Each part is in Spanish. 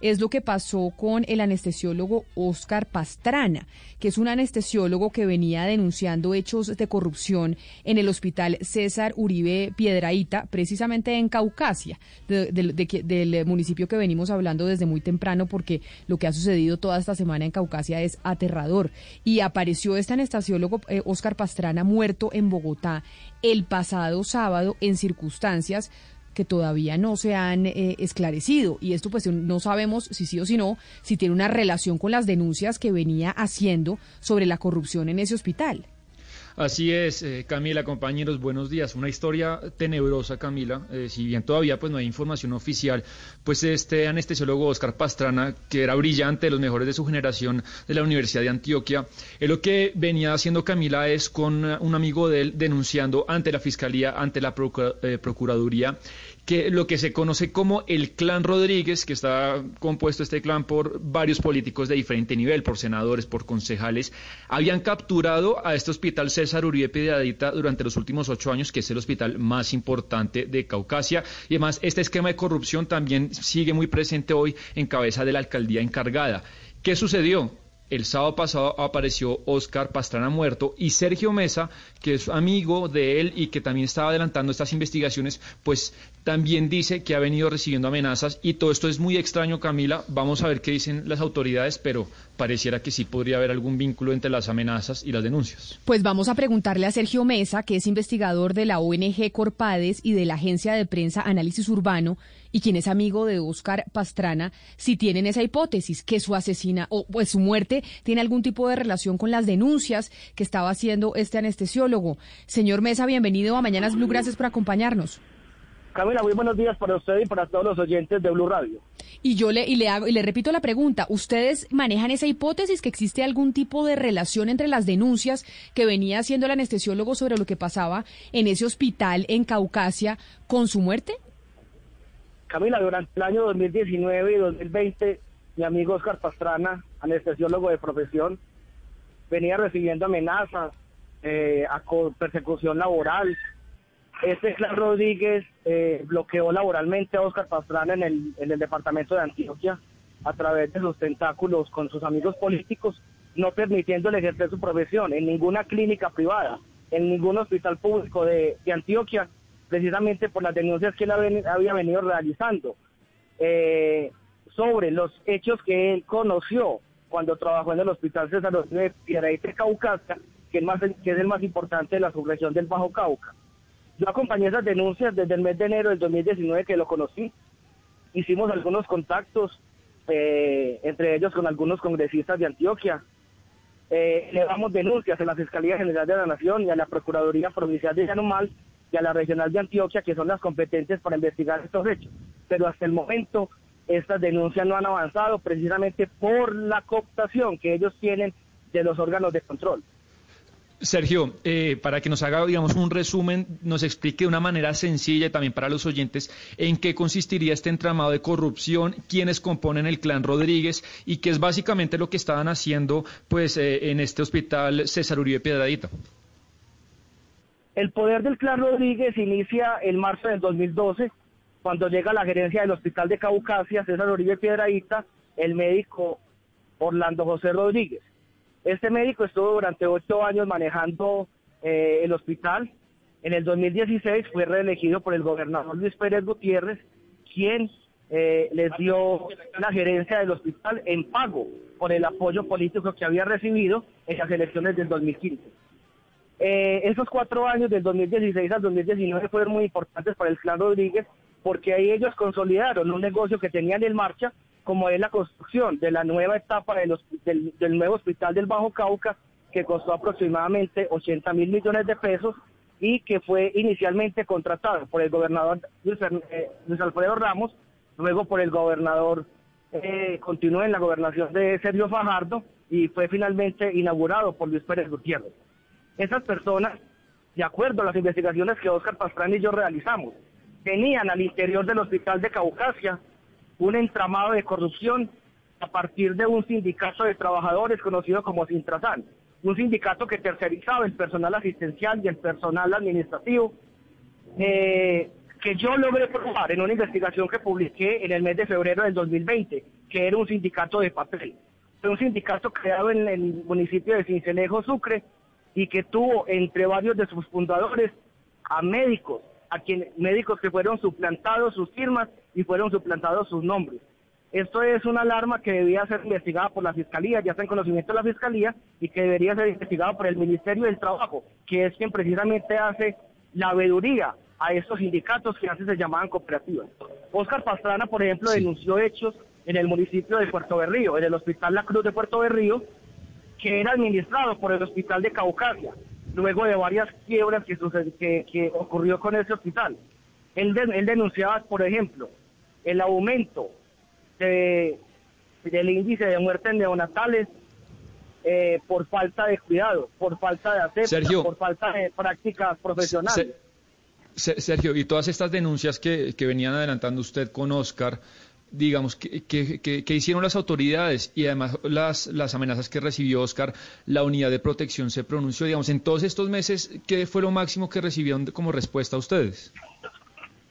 es lo que pasó con el anestesiólogo Oscar Pastrana, que es un anestesiólogo que venía denunciando hechos de corrupción en el hospital César Uribe Piedraíta, precisamente en Caucasia, del municipio que venimos hablando desde muy temprano, porque lo que ha sucedido toda esta semana en Caucasia es aterrador. Y apareció este anestesiólogo eh, Oscar Pastrana muerto en Bogotá el pasado sábado en circunstancias que todavía no se han eh, esclarecido. Y esto pues no sabemos si sí o si no, si tiene una relación con las denuncias que venía haciendo sobre la corrupción en ese hospital. Así es, eh, Camila, compañeros, buenos días. Una historia tenebrosa, Camila. Eh, si bien todavía pues no hay información oficial, pues este anestesiólogo Oscar Pastrana, que era brillante, de los mejores de su generación de la Universidad de Antioquia, él lo que venía haciendo Camila es con eh, un amigo de él denunciando ante la Fiscalía, ante la eh, Procuraduría, que lo que se conoce como el clan Rodríguez, que está compuesto este clan por varios políticos de diferente nivel, por senadores, por concejales, habían capturado a este hospital César Uribe Piedrahíta durante los últimos ocho años, que es el hospital más importante de Caucasia. Y además, este esquema de corrupción también sigue muy presente hoy en cabeza de la alcaldía encargada. ¿Qué sucedió? El sábado pasado apareció Oscar Pastrana muerto y Sergio Mesa, que es amigo de él y que también estaba adelantando estas investigaciones, pues también dice que ha venido recibiendo amenazas y todo esto es muy extraño, Camila. Vamos a ver qué dicen las autoridades, pero pareciera que sí podría haber algún vínculo entre las amenazas y las denuncias. Pues vamos a preguntarle a Sergio Mesa, que es investigador de la ONG Corpades y de la agencia de prensa Análisis Urbano, y quien es amigo de Oscar Pastrana, si tienen esa hipótesis, que su asesina o pues su muerte tiene algún tipo de relación con las denuncias que estaba haciendo este anestesiólogo. Señor Mesa, bienvenido a Mañanas Blue, gracias por acompañarnos. Camila, muy buenos días para usted y para todos los oyentes de Blue Radio. Y yo le, y le hago, y le repito la pregunta, ¿ustedes manejan esa hipótesis que existe algún tipo de relación entre las denuncias que venía haciendo el anestesiólogo sobre lo que pasaba en ese hospital en Caucasia con su muerte? Camila, durante el año 2019 y 2020, mi amigo Oscar Pastrana, anestesiólogo de profesión, venía recibiendo amenazas, eh, persecución laboral. Este clan Rodríguez eh, bloqueó laboralmente a Oscar Pastrana en el, en el departamento de Antioquia a través de sus tentáculos con sus amigos políticos, no permitiéndole ejercer su profesión en ninguna clínica privada, en ningún hospital público de, de Antioquia, precisamente por las denuncias que él había venido realizando eh, sobre los hechos que él conoció cuando trabajó en el Hospital César de es, más, que es el más importante de la subregión del Bajo Cauca. Yo acompañé esas denuncias desde el mes de enero del 2019 que lo conocí. Hicimos algunos contactos, eh, entre ellos con algunos congresistas de Antioquia. Eh, elevamos denuncias en la Fiscalía General de la Nación y a la Procuraduría Provincial de Yanumal y a la Regional de Antioquia, que son las competentes para investigar estos hechos. Pero hasta el momento estas denuncias no han avanzado precisamente por la cooptación que ellos tienen de los órganos de control. Sergio, eh, para que nos haga, digamos, un resumen, nos explique de una manera sencilla y también para los oyentes en qué consistiría este entramado de corrupción, quiénes componen el clan Rodríguez y qué es básicamente lo que estaban haciendo, pues, eh, en este hospital César Uribe Piedradita. El poder del clan Rodríguez inicia en marzo del 2012, cuando llega a la gerencia del Hospital de Caucasia, César Uribe Piedraíta, el médico Orlando José Rodríguez. Este médico estuvo durante ocho años manejando eh, el hospital. En el 2016 fue reelegido por el gobernador Luis Pérez Gutiérrez, quien eh, les dio la gerencia del hospital en pago por el apoyo político que había recibido en las elecciones del 2015. Eh, esos cuatro años del 2016 al 2019 fueron muy importantes para el clan Rodríguez porque ahí ellos consolidaron un negocio que tenían en marcha, como es la construcción de la nueva etapa del, nuevo hospital del Bajo Cauca, que costó aproximadamente 80 mil millones de pesos, y que fue inicialmente contratado por el gobernador Luis, eh, Alfredo Ramos, luego por el gobernador, eh, continuó en la gobernación de Sergio Fajardo y fue finalmente inaugurado por Luis Pérez Gutiérrez. Esas personas, de acuerdo a las investigaciones que Oscar Pastrana y yo realizamos, tenían al interior del hospital de Caucasia un entramado de corrupción a partir de un sindicato de trabajadores conocido como Sintrasan, un sindicato que tercerizaba el personal asistencial y el personal administrativo, eh, que yo logré probar en una investigación que publiqué en el mes de febrero del 2020, que era un sindicato de papel. Fue un sindicato creado en el municipio de Cincelejo, Sucre, y que tuvo entre varios de sus fundadores a médicos, a médicos que fueron suplantados sus firmas y fueron suplantados sus nombres. Esto es una alarma que debía ser investigada por la Fiscalía, ya está en conocimiento de la Fiscalía, y que debería ser investigada por el Ministerio del Trabajo, que es quien precisamente hace la veeduría a estos sindicatos que antes se llamaban cooperativas. Oscar Pastrana, por ejemplo, denunció hechos en el municipio de Puerto Berrío, en el Hospital La Cruz de Puerto Berrío, que era administrado por el Hospital de Caucasia, luego de varias quiebras que, que, que ocurrió con ese hospital. Él, él denunciaba, por ejemplo, el aumento de, del índice de muerte en neonatales eh, por falta de cuidado, por falta de asepsia, por falta de prácticas profesionales. Sergio, y todas estas denuncias que, que venían adelantando usted con Oscar, digamos, que, que, hicieron las autoridades y además las, las amenazas que recibió Oscar, la unidad de protección se pronunció, digamos, en todos estos meses, ¿qué fue lo máximo que recibieron como respuesta a ustedes?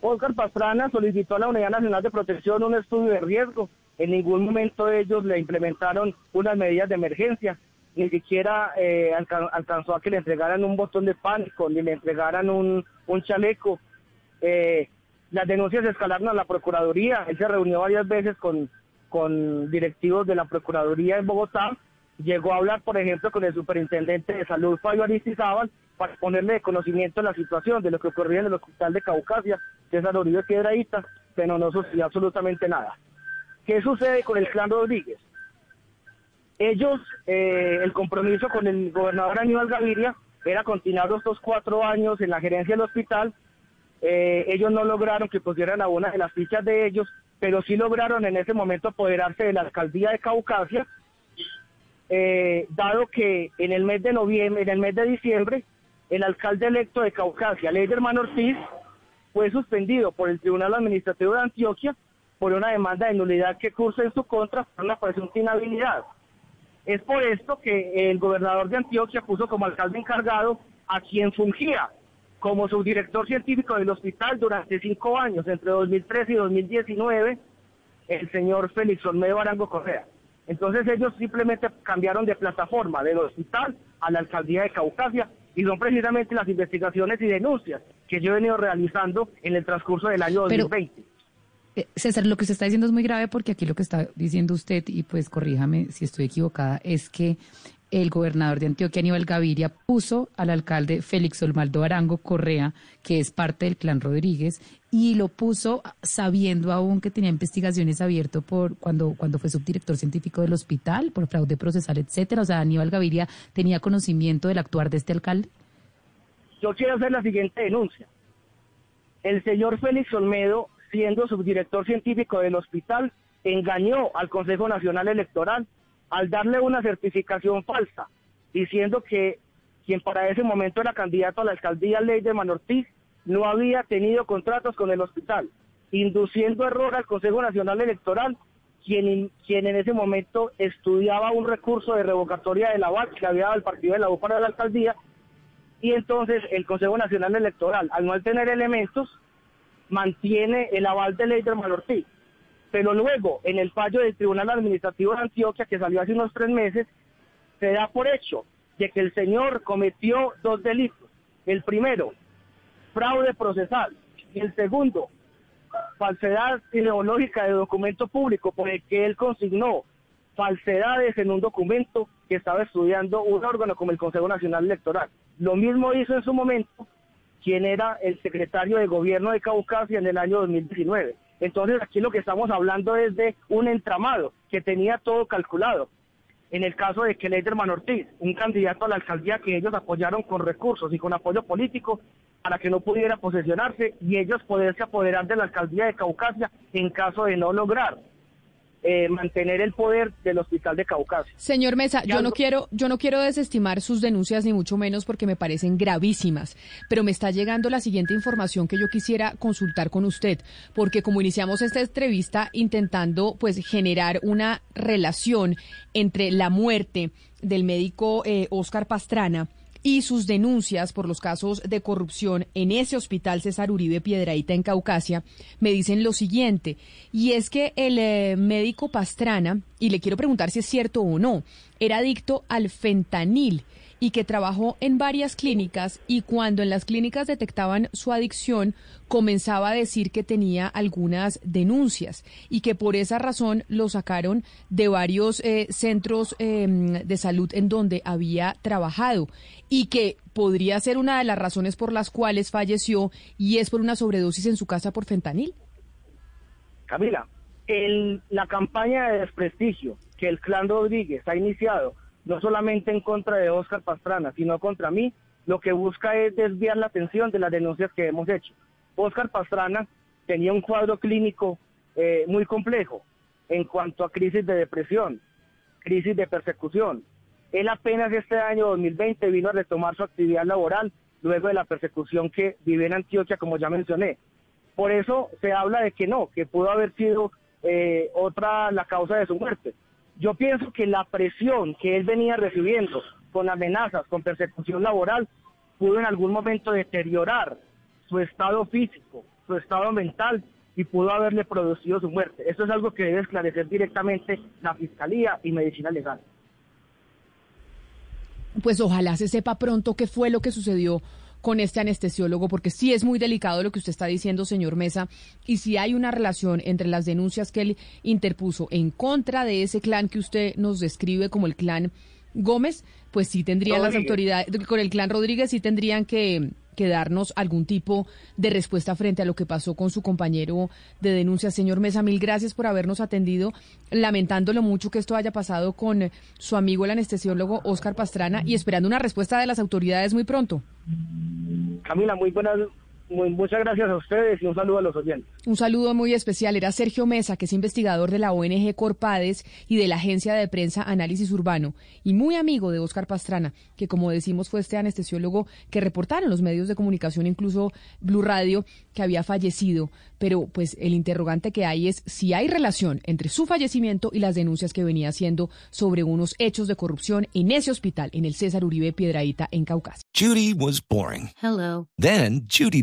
Oscar Pastrana solicitó a la Unidad Nacional de Protección un estudio de riesgo. En ningún momento ellos le implementaron unas medidas de emergencia. Ni siquiera eh, alcanzó a que le entregaran un botón de pánico, ni le entregaran un, un chaleco. Eh, las denuncias escalaron a la Procuraduría. Él se reunió varias veces con, con directivos de la Procuraduría en Bogotá. Llegó a hablar, por ejemplo, con el superintendente de salud, Fabio Aristizábal, para ponerle de conocimiento la situación de lo que ocurría en el hospital de Caucasia, César Uribe Piedradita, pero no sucedió absolutamente nada. ¿Qué sucede con el clan Rodríguez? Ellos, eh, el compromiso con el gobernador Aníbal Gaviria era continuar estos cuatro años en la gerencia del hospital. Eh, ellos no lograron que pusieran a de las fichas de ellos, pero sí lograron en ese momento apoderarse de la alcaldía de Caucasia, eh, dado que en el mes de noviembre, en el mes de diciembre, el alcalde electo de Caucasia, Leiderman Ortiz, fue suspendido por el Tribunal Administrativo de Antioquia por una demanda de nulidad que cursa en su contra por una presunta inhabilidad. Es por esto que el gobernador de Antioquia puso como alcalde encargado a quien fungía como subdirector científico del hospital durante cinco años, entre 2013 y 2019, el señor Félix Olmedo Arango Correa. Entonces ellos simplemente cambiaron de plataforma del hospital a la alcaldía de Caucasia y son precisamente las investigaciones y denuncias que yo he venido realizando en el transcurso del año 2020. Eh, César, lo que usted está diciendo es muy grave porque aquí lo que está diciendo usted, y pues corríjame si estoy equivocada, es que el gobernador de Antioquia, Aníbal Gaviria, puso al alcalde Félix Olmaldo Arango Correa, que es parte del clan Rodríguez, y lo puso sabiendo aún que tenía investigaciones abiertas por cuando, cuando fue subdirector científico del hospital, por fraude procesal, etcétera. O sea, Aníbal Gaviria tenía conocimiento del actuar de este alcalde. Yo quiero hacer la siguiente denuncia. El señor Félix Olmedo, siendo subdirector científico del hospital, engañó al Consejo Nacional Electoral al darle una certificación falsa, diciendo que quien para ese momento era candidato a la alcaldía Ley de Manortiz no había tenido contratos con el hospital, induciendo error al Consejo Nacional Electoral, quien, quien en ese momento estudiaba un recurso de revocatoria de la VAC que había dado el partido de la U para la alcaldía, y entonces el Consejo Nacional Electoral, al no tener elementos, mantiene el aval de Ley de Manortiz pero luego, en el fallo del Tribunal Administrativo de Antioquia, que salió hace unos tres meses, se da por hecho de que el señor cometió dos delitos. El primero, fraude procesal. Y el segundo, falsedad ideológica de documento público por el que él consignó falsedades en un documento que estaba estudiando un órgano como el Consejo Nacional Electoral. Lo mismo hizo en su momento quien era el secretario de gobierno de Caucasia en el año 2019. Entonces aquí lo que estamos hablando es de un entramado que tenía todo calculado. en el caso de que Leiderman Ortiz, un candidato a la alcaldía que ellos apoyaron con recursos y con apoyo político para que no pudiera posesionarse y ellos poderse apoderar de la alcaldía de Caucasia en caso de no lograr eh, mantener el poder del hospital de Caucasia. Señor Mesa, yo no quiero, yo no quiero desestimar sus denuncias ni mucho menos porque me parecen gravísimas, pero me está llegando la siguiente información que yo quisiera consultar con usted, porque como iniciamos esta entrevista intentando pues generar una relación entre la muerte del médico eh, Oscar Pastrana y sus denuncias por los casos de corrupción en ese hospital César Uribe Piedraíta en Caucasia, me dicen lo siguiente, y es que el eh, médico Pastrana, y le quiero preguntar si es cierto o no, era adicto al fentanil y que trabajó en varias clínicas y cuando en las clínicas detectaban su adicción comenzaba a decir que tenía algunas denuncias y que por esa razón lo sacaron de varios eh, centros em, de salud en donde había trabajado y que podría ser una de las razones por las cuales falleció y es por una sobredosis en su casa por fentanil. Camila, el, la campaña de desprestigio que el clan Rodríguez ha iniciado no solamente en contra de Oscar Pastrana, sino contra mí, lo que busca es desviar la atención de las denuncias que hemos hecho. Oscar Pastrana tenía un cuadro clínico eh, muy complejo en cuanto a crisis de depresión, crisis de persecución. Él apenas este año 2020 vino a retomar su actividad laboral luego de la persecución que vive en Antioquia, como ya mencioné. Por eso se habla de que no, que pudo haber sido eh, otra la causa de su muerte. Yo pienso que la presión que él venía recibiendo con amenazas, con persecución laboral, pudo en algún momento deteriorar su estado físico, su estado mental y pudo haberle producido su muerte. Eso es algo que debe esclarecer directamente la Fiscalía y Medicina Legal. Pues ojalá se sepa pronto qué fue lo que sucedió con este anestesiólogo, porque sí es muy delicado lo que usted está diciendo, señor Mesa, y si hay una relación entre las denuncias que él interpuso en contra de ese clan que usted nos describe como el clan Gómez, pues sí tendrían las autoridades, con el clan Rodríguez sí tendrían que que darnos algún tipo de respuesta frente a lo que pasó con su compañero de denuncia. Señor Mesa, mil gracias por habernos atendido, lamentándolo mucho que esto haya pasado con su amigo el anestesiólogo Oscar Pastrana y esperando una respuesta de las autoridades muy pronto. Camila, muy buenas muchas gracias a ustedes y un saludo a los oyentes. Un saludo muy especial. Era Sergio Mesa, que es investigador de la ONG Corpades y de la agencia de prensa Análisis Urbano, y muy amigo de Oscar Pastrana, que como decimos fue este anestesiólogo que reportaron los medios de comunicación, incluso Blue Radio, que había fallecido. Pero pues el interrogante que hay es si hay relación entre su fallecimiento y las denuncias que venía haciendo sobre unos hechos de corrupción en ese hospital, en el César Uribe Piedraíta, en Caucasia. Judy was boring. Hello. Then Judy